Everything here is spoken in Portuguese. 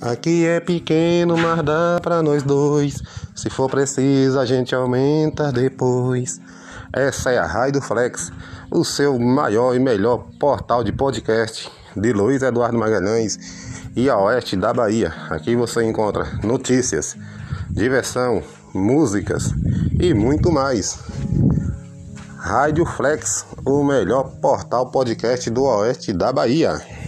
Aqui é pequeno, mas dá pra nós dois. Se for preciso, a gente aumenta depois. Essa é a Rádio Flex, o seu maior e melhor portal de podcast de Luiz Eduardo Magalhães e a oeste da Bahia. Aqui você encontra notícias, diversão, músicas e muito mais. Rádio Flex, o melhor portal podcast do oeste da Bahia.